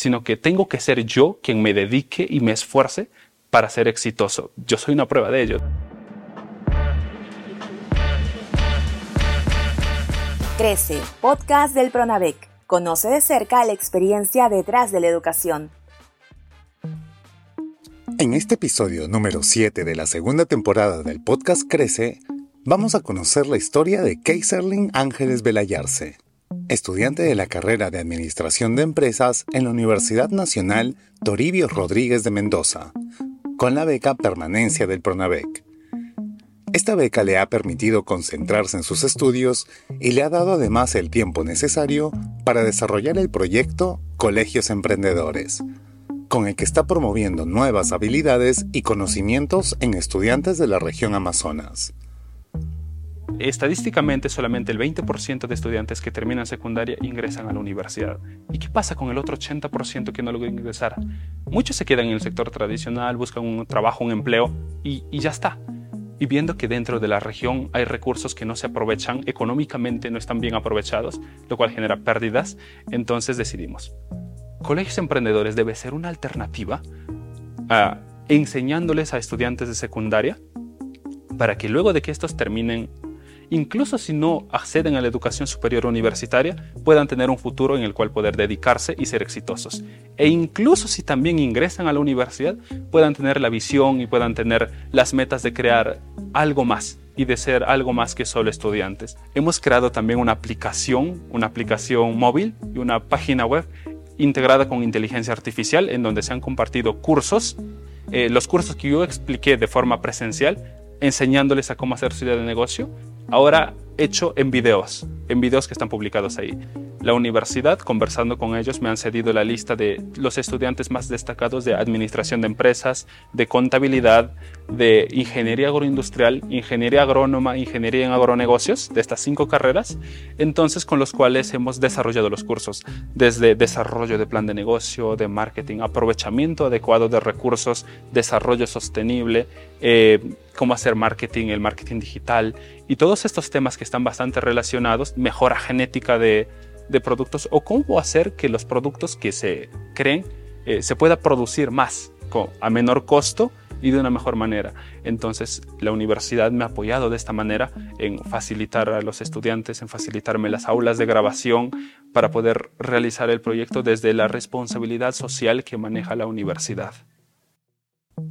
sino que tengo que ser yo quien me dedique y me esfuerce para ser exitoso. Yo soy una prueba de ello. Crece, podcast del Pronavec. Conoce de cerca la experiencia detrás de la educación. En este episodio número 7 de la segunda temporada del podcast Crece, vamos a conocer la historia de Kaiserling Ángeles Belayarse, estudiante de la carrera de Administración de Empresas en la Universidad Nacional Toribio Rodríguez de Mendoza, con la beca Permanencia del Pronavec. Esta beca le ha permitido concentrarse en sus estudios y le ha dado además el tiempo necesario para desarrollar el proyecto Colegios Emprendedores, con el que está promoviendo nuevas habilidades y conocimientos en estudiantes de la región Amazonas. Estadísticamente solamente el 20% de estudiantes que terminan secundaria ingresan a la universidad. ¿Y qué pasa con el otro 80% que no logra ingresar? Muchos se quedan en el sector tradicional, buscan un trabajo, un empleo y, ya está y viendo que dentro de la región hay recursos que no se aprovechan, económicamente no están bien aprovechados, lo cual genera pérdidas, entonces decidimos. Colegios Emprendedores debe ser una alternativa a enseñándoles a estudiantes de secundaria para que luego de que estos terminen incluso si no acceden a la educación superior universitaria, puedan tener un futuro en el cual poder dedicarse y ser exitosos. E incluso si también ingresan a la universidad, puedan tener la visión y puedan tener las metas de crear algo más y de ser algo más que solo estudiantes. Hemos creado también una aplicación, una aplicación móvil y una página web integrada con inteligencia artificial en donde se han compartido cursos. Eh, los cursos que yo expliqué de forma presencial, enseñándoles a cómo hacer su idea de negocio, ahora hecho en videos, en videos que están publicados ahí. La universidad, conversando con ellos, me han cedido la lista de los estudiantes más destacados de administración de empresas, de contabilidad, de ingeniería agroindustrial, ingeniería agrónoma, ingeniería en agronegocios, de estas cinco carreras, entonces con los cuales hemos desarrollado los cursos, desde desarrollo de plan de negocio, de marketing, aprovechamiento adecuado de recursos, desarrollo sostenible, eh, cómo hacer marketing, el marketing digital y todos estos temas que están bastante relacionados, mejora genética de de productos o cómo hacer que los productos que se creen eh, se pueda producir más a menor costo y de una mejor manera. Entonces, la universidad me ha apoyado de esta manera en facilitar a los estudiantes, en facilitarme las aulas de grabación para poder realizar el proyecto desde la responsabilidad social que maneja la universidad.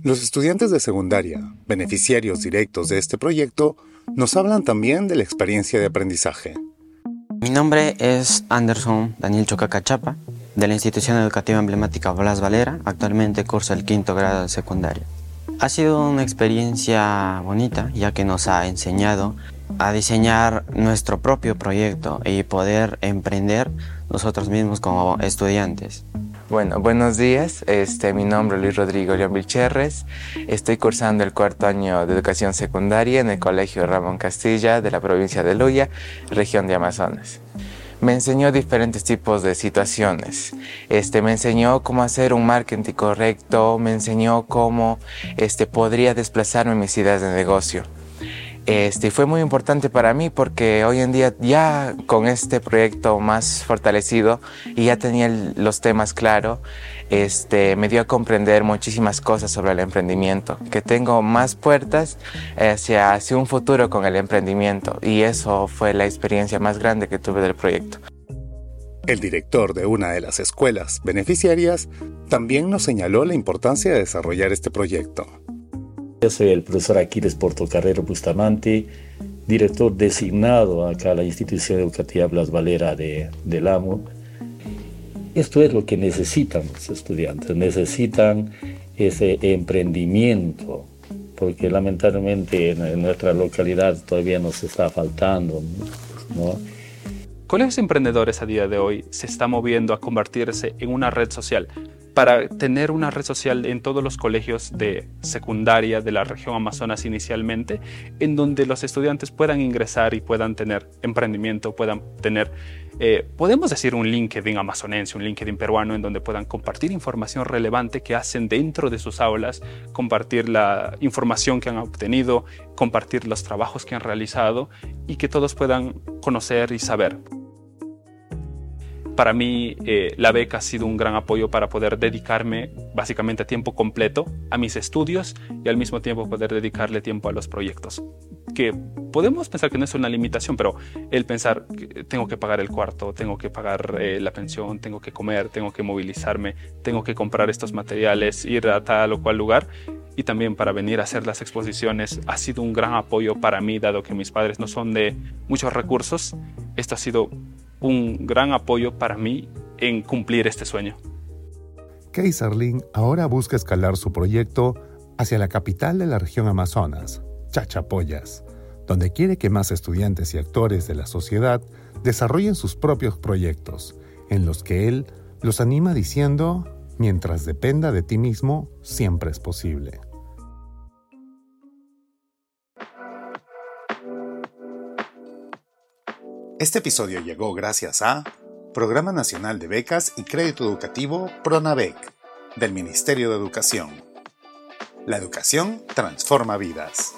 Los estudiantes de secundaria, beneficiarios directos de este proyecto, nos hablan también de la experiencia de aprendizaje. Mi nombre es Anderson Daniel Chocacachapa, de la institución educativa emblemática Blas Valera. Actualmente curso el quinto grado de secundaria. Ha sido una experiencia bonita, ya que nos ha enseñado a diseñar nuestro propio proyecto y poder emprender nosotros mismos como estudiantes. Bueno, buenos días. Este, mi nombre es Luis Rodrigo León Vilcherres. Estoy cursando el cuarto año de educación secundaria en el Colegio Ramón Castilla de la provincia de Luya, región de Amazonas. Me enseñó diferentes tipos de situaciones. Este, me enseñó cómo hacer un marketing correcto, me enseñó cómo este, podría desplazarme mis ideas de negocio. Este, fue muy importante para mí porque hoy en día ya con este proyecto más fortalecido y ya tenía los temas claros, este, me dio a comprender muchísimas cosas sobre el emprendimiento, que tengo más puertas hacia, hacia un futuro con el emprendimiento y eso fue la experiencia más grande que tuve del proyecto. El director de una de las escuelas beneficiarias también nos señaló la importancia de desarrollar este proyecto. Yo soy el profesor Aquiles Portocarrero Bustamante, director designado acá a la institución educativa Blas Valera de, del AMO. Esto es lo que necesitan los estudiantes, necesitan ese emprendimiento, porque lamentablemente en, nuestra localidad todavía nos está faltando. ¿no? Colegios Emprendedores a día de hoy se está moviendo a convertirse en una red social para tener una red social en todos los colegios de secundaria de la región Amazonas inicialmente, en donde los estudiantes puedan ingresar y puedan tener emprendimiento, puedan tener, eh, podemos decir un LinkedIn amazonense, un LinkedIn peruano, en donde puedan compartir información relevante que hacen dentro de sus aulas, compartir la información que han obtenido, compartir los trabajos que han realizado y que todos puedan conocer y saber. Para mí eh, la beca ha sido un gran apoyo para poder dedicarme básicamente a tiempo completo a mis estudios y al mismo tiempo poder dedicarle tiempo a los proyectos. Que podemos pensar que no es una limitación, pero el pensar que tengo que pagar el cuarto, tengo que pagar eh, la pensión, tengo que comer, tengo que movilizarme, tengo que comprar estos materiales, ir a tal o cual lugar y también para venir a hacer las exposiciones ha sido un gran apoyo para mí, dado que mis padres no son de muchos recursos. Esto ha sido un gran apoyo para mí en cumplir este sueño. Kaiserling ahora busca escalar su proyecto hacia la capital de la región Amazonas, Chachapoyas, donde quiere que más estudiantes y actores de la sociedad desarrollen sus propios proyectos, en los que él los anima diciendo, mientras dependa de ti mismo, siempre es posible. Este episodio llegó gracias a Programa Nacional de Becas y Crédito Educativo PRONAVEC del Ministerio de Educación. La educación transforma vidas.